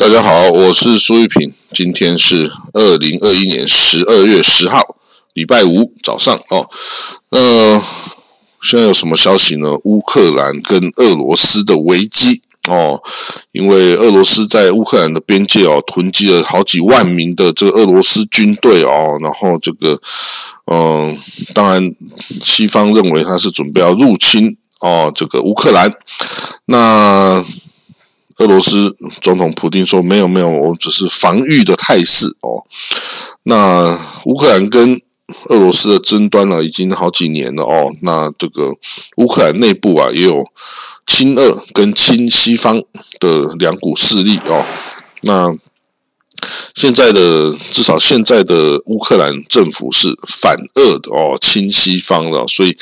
大家好，我是苏玉平，今天是二零二一年十二月十号，礼拜五早上哦。那现在有什么消息呢？乌克兰跟俄罗斯的危机哦，因为俄罗斯在乌克兰的边界哦囤积了好几万名的这个俄罗斯军队哦，然后这个嗯，当然西方认为他是准备要入侵哦这个乌克兰，那。俄罗斯总统普京说：“没有，没有，我只是防御的态势哦。”那乌克兰跟俄罗斯的争端呢，已经好几年了哦。那这个乌克兰内部啊，也有亲俄跟亲西方的两股势力哦。那现在的至少现在的乌克兰政府是反俄的哦，亲西方的，所以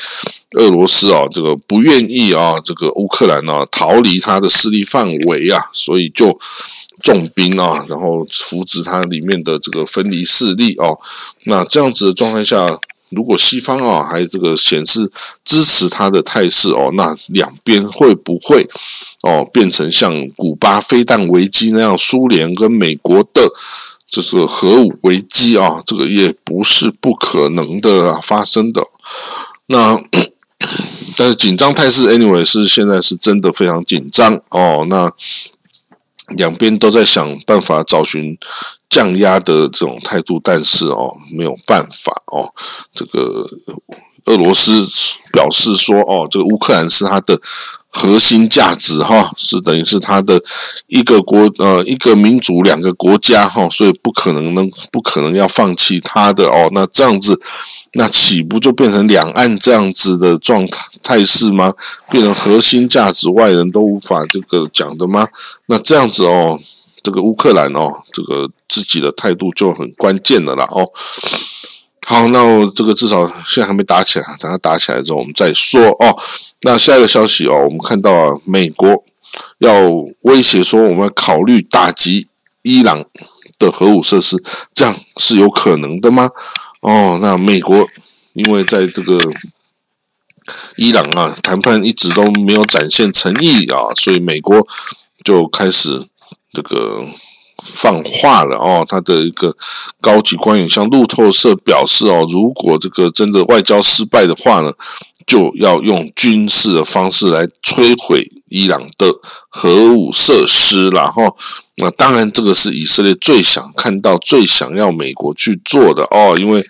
俄罗斯啊，这个不愿意啊，这个乌克兰呢逃离他的势力范围啊，所以就重兵啊，然后扶持它里面的这个分离势力哦。那这样子的状态下。如果西方啊还这个显示支持他的态势哦，那两边会不会哦变成像古巴飞弹危机那样，苏联跟美国的这是核武危机啊？这个也不是不可能的发生的。那 但是紧张态势，anyway 是现在是真的非常紧张哦。那两边都在想办法找寻。降压的这种态度，但是哦，没有办法哦。这个俄罗斯表示说，哦，这个乌克兰是它的核心价值哈，是等于是它的一个国呃一个民族两个国家哈，所以不可能能不可能要放弃它的哦。那这样子，那岂不就变成两岸这样子的状态态势吗？变成核心价值外人都无法这个讲的吗？那这样子哦。这个乌克兰哦，这个自己的态度就很关键的了哦。好，那这个至少现在还没打起来，等它打起来之后我们再说哦。那下一个消息哦，我们看到，美国要威胁说我们要考虑打击伊朗的核武设施，这样是有可能的吗？哦，那美国因为在这个伊朗啊谈判一直都没有展现诚意啊，所以美国就开始。这个放话了哦，他的一个高级官员向路透社表示哦，如果这个真的外交失败的话呢，就要用军事的方式来摧毁伊朗的核武设施然后那当然，这个是以色列最想看到、最想要美国去做的哦，因为。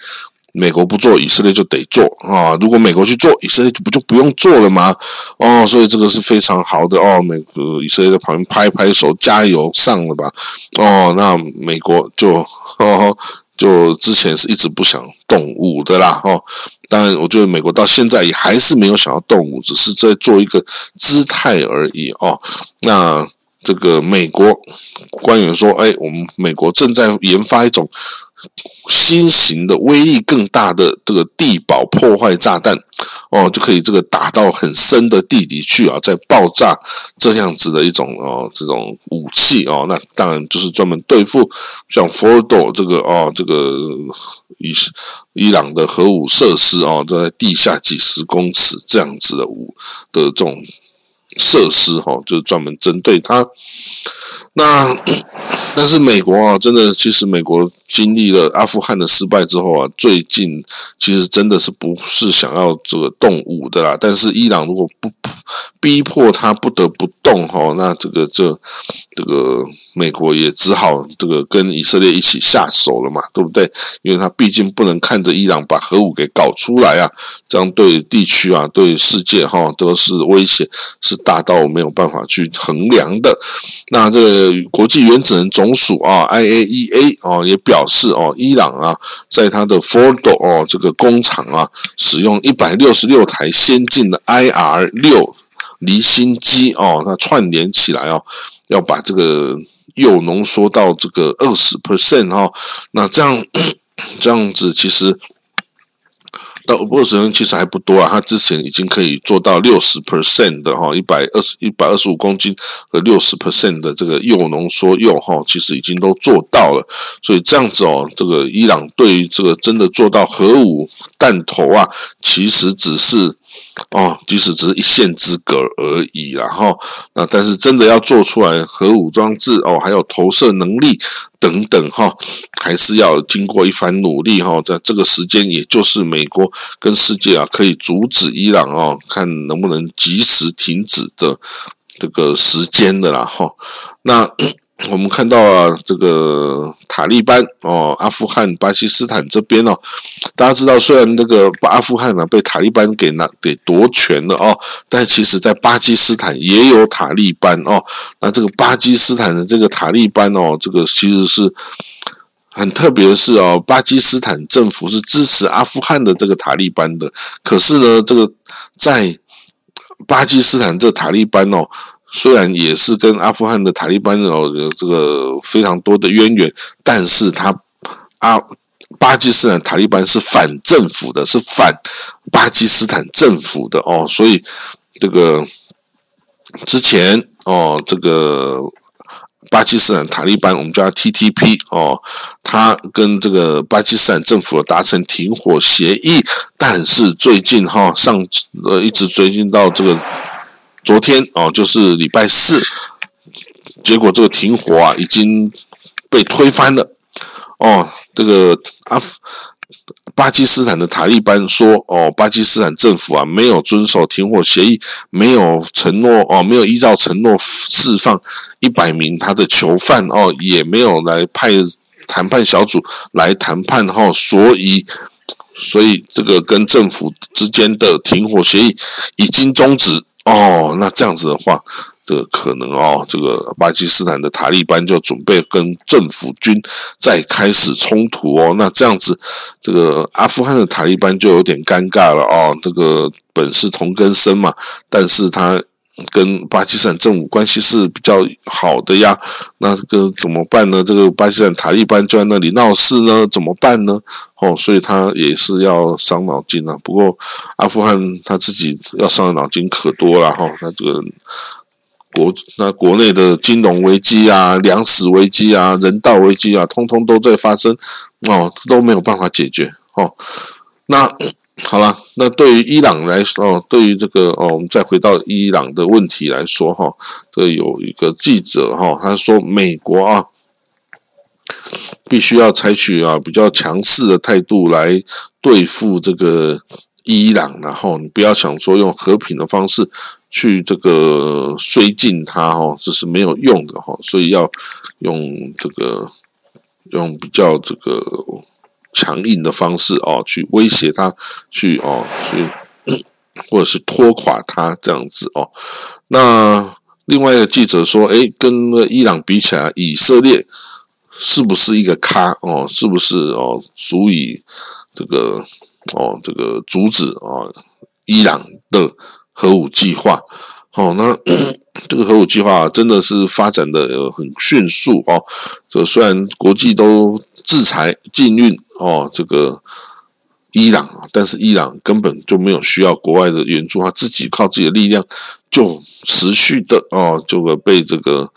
美国不做，以色列就得做啊！如果美国去做，以色列就不就不用做了吗？哦，所以这个是非常好的哦。美国以色列在旁边拍拍手，加油上了吧？哦，那美国就哦，就之前是一直不想动武的啦。哦，当然，我觉得美国到现在也还是没有想要动武，只是在做一个姿态而已哦。那这个美国官员说：“哎，我们美国正在研发一种。”新型的威力更大的这个地堡破坏炸弹，哦，就可以这个打到很深的地底去啊，再爆炸这样子的一种哦，这种武器哦，那当然就是专门对付像 Fordo 这个哦，这个伊伊朗的核武设施哦，在地下几十公尺这样子的武的这种设施哈，就是专门针对它。那 但是美国啊，真的，其实美国经历了阿富汗的失败之后啊，最近其实真的是不是想要这个动武的啦。但是伊朗如果不逼迫他不得不动哈，那这个这这个美国也只好这个跟以色列一起下手了嘛，对不对？因为他毕竟不能看着伊朗把核武给搞出来啊，这样对地区啊、对世界哈都是威胁，是大到没有办法去衡量的。那这个。呃国际原子能总署啊，IAEA 哦也表示哦，伊朗啊，在它的 Fordo 哦这个工厂啊，使用一百六十六台先进的 IR 六离心机哦，那串联起来哦，要把这个铀浓缩到这个二十 percent 哈，那这样 这样子其实。到二十人其实还不多啊，他之前已经可以做到六十 percent 的哈，一百二十一百二十五公斤和六十 percent 的这个铀浓缩铀哈，其实已经都做到了。所以这样子哦，这个伊朗对于这个真的做到核武弹头啊，其实只是。哦，即使只是一线之隔而已，然后那但是真的要做出来核武装置哦，还有投射能力等等哈，还是要经过一番努力哈，在这个时间，也就是美国跟世界啊，可以阻止伊朗哦，看能不能及时停止的这个时间的啦哈，那。我们看到啊，这个塔利班哦，阿富汗、巴基斯坦这边哦，大家知道，虽然那个阿富汗呢被塔利班给拿给夺权了哦，但其实在巴基斯坦也有塔利班哦。那这个巴基斯坦的这个塔利班哦，这个其实是很特别的是哦，巴基斯坦政府是支持阿富汗的这个塔利班的，可是呢，这个在巴基斯坦这塔利班哦。虽然也是跟阿富汗的塔利班有这个非常多的渊源，但是他阿巴基斯坦塔利班是反政府的，是反巴基斯坦政府的哦，所以这个之前哦，这个巴基斯坦塔利班我们叫 TTP 哦，他跟这个巴基斯坦政府达成停火协议，但是最近哈上呃一直追进到这个。昨天哦，就是礼拜四，结果这个停火啊已经被推翻了。哦，这个阿巴基斯坦的塔利班说，哦，巴基斯坦政府啊没有遵守停火协议，没有承诺哦，没有依照承诺释放一百名他的囚犯哦，也没有来派谈判小组来谈判哈，所以，所以这个跟政府之间的停火协议已经终止。哦，那这样子的话，的可能哦，这个巴基斯坦的塔利班就准备跟政府军再开始冲突哦。那这样子，这个阿富汗的塔利班就有点尴尬了哦。这个本是同根生嘛，但是他。跟巴基斯坦政府关系是比较好的呀，那这个怎么办呢？这个巴基斯坦塔利班就在那里闹事呢，怎么办呢？哦，所以他也是要伤脑筋啊。不过阿富汗他自己要伤的脑筋可多了哈，他这个国那国内的金融危机啊、粮食危机啊、人道危机啊，通通都在发生哦，都没有办法解决哦。那。好了，那对于伊朗来说，哦，对于这个哦，我们再回到伊朗的问题来说，哈，这有一个记者哈，他说美国啊，必须要采取啊比较强势的态度来对付这个伊朗，然后你不要想说用和平的方式去这个绥靖他，哈，这是没有用的，哈，所以要用这个用比较这个。强硬的方式哦，去威胁他，去哦，去或者是拖垮他这样子哦。那另外一个记者说：“哎，跟伊朗比起来，以色列是不是一个咖哦？是不是哦，足以这个哦，这个阻止哦伊朗的核武计划？哦，那 这个核武计划真的是发展的很迅速哦。这虽然国际都。”制裁禁运哦，这个伊朗啊，但是伊朗根本就没有需要国外的援助，他自己靠自己的力量就持续的哦，这个被这个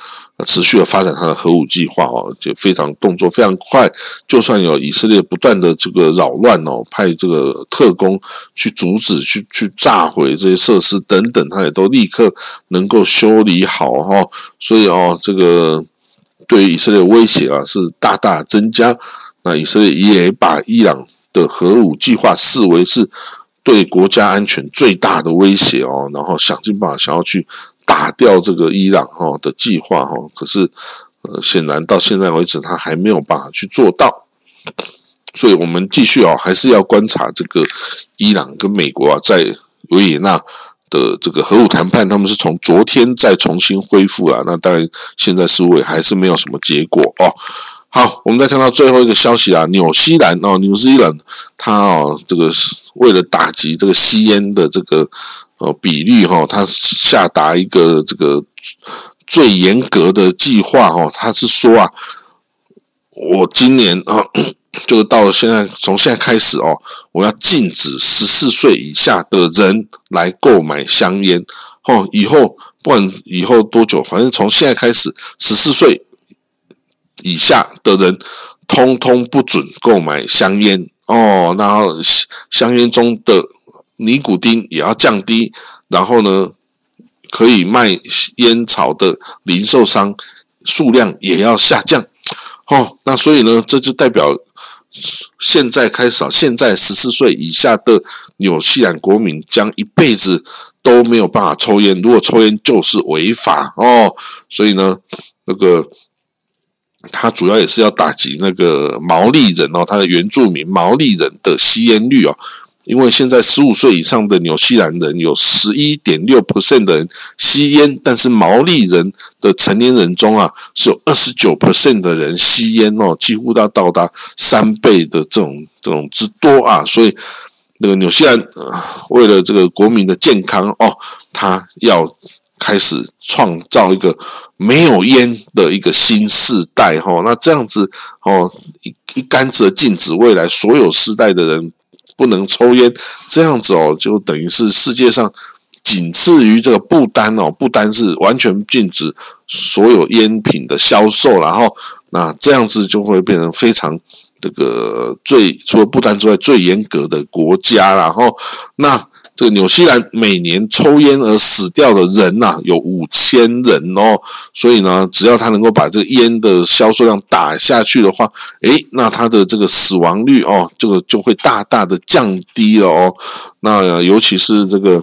持续的发展他的核武计划哦，就非常动作非常快。就算有以色列不断的这个扰乱哦，派这个特工去阻止、去去炸毁这些设施等等，他也都立刻能够修理好哈。所以哦，这个。对于以色列威胁啊，是大大增加。那以色列也把伊朗的核武计划视为是对国家安全最大的威胁哦，然后想尽办法想要去打掉这个伊朗哈的计划哈。可是，呃，显然到现在为止，他还没有办法去做到。所以我们继续哦，还是要观察这个伊朗跟美国啊，在维也纳。的这个核武谈判，他们是从昨天再重新恢复了。那当然，现在是为还是没有什么结果哦。好，我们再看到最后一个消息啊，纽西兰哦，纽西兰它哦，这个是为了打击这个吸烟的这个呃比率哈，它下达一个这个最严格的计划哦。它是说啊，我今年啊，就到了现在，从现在开始哦，我要禁止十四岁以下的人来购买香烟。哦，以后不管以后多久，反正从现在开始，十四岁以下的人通通不准购买香烟。哦，然后香烟中的尼古丁也要降低，然后呢，可以卖烟草的零售商数量也要下降。哦，那所以呢，这就代表现在开始，现在十四岁以下的纽西兰国民将一辈子都没有办法抽烟，如果抽烟就是违法哦。所以呢，那个他主要也是要打击那个毛利人哦，他的原住民毛利人的吸烟率哦。因为现在十五岁以上的纽西兰人有十一点六 percent 的人吸烟，但是毛利人的成年人中啊，是有二十九 percent 的人吸烟哦，几乎要到达三倍的这种这种之多啊，所以那个纽西兰为了这个国民的健康哦，他要开始创造一个没有烟的一个新世代哈，那这样子哦，一一竿子禁止未来所有世代的人。不能抽烟，这样子哦，就等于是世界上仅次于这个不丹哦，不丹是完全禁止所有烟品的销售，然后那这样子就会变成非常这个最除了不丹之外最严格的国家，然后那。这个纽西兰每年抽烟而死掉的人呐，有五千人哦。所以呢，只要他能够把这个烟的销售量打下去的话，诶，那他的这个死亡率哦，这个就会大大的降低了哦。那尤其是这个。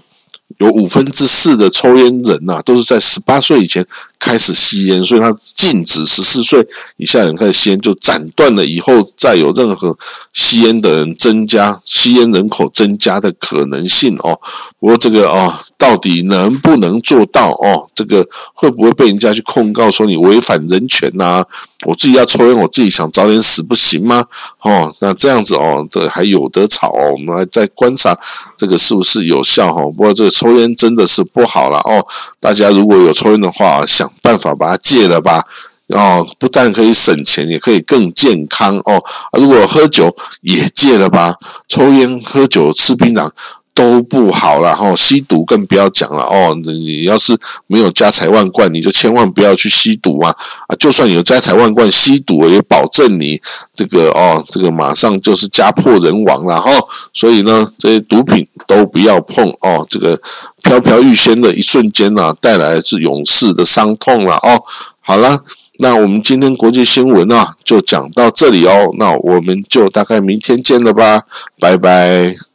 有五分之四的抽烟人呐，都是在十八岁以前开始吸烟，所以他禁止十四岁以下人开始吸烟，就斩断了以后再有任何吸烟的人增加吸烟人口增加的可能性哦。不过这个哦，到底能不能做到哦？这个会不会被人家去控告说你违反人权呐？我自己要抽烟，我自己想早点死不行吗？哦，那这样子哦，这还有得吵哦。我们还在观察这个是不是有效哈。不过这个抽抽烟真的是不好了哦。大家如果有抽烟的话，想办法把它戒了吧。哦，不但可以省钱，也可以更健康哦。如果喝酒也戒了吧。抽烟、喝酒、吃槟榔。都不好了哈，吸毒更不要讲了哦。你要是没有家财万贯，你就千万不要去吸毒啊！啊，就算有家财万贯，吸毒也保证你这个哦，这个马上就是家破人亡了哈。所以呢，这些毒品都不要碰哦。这个飘飘欲仙的一瞬间呢，带来是勇士的伤痛了哦。好了，那我们今天国际新闻啊，就讲到这里哦。那我们就大概明天见了吧，拜拜。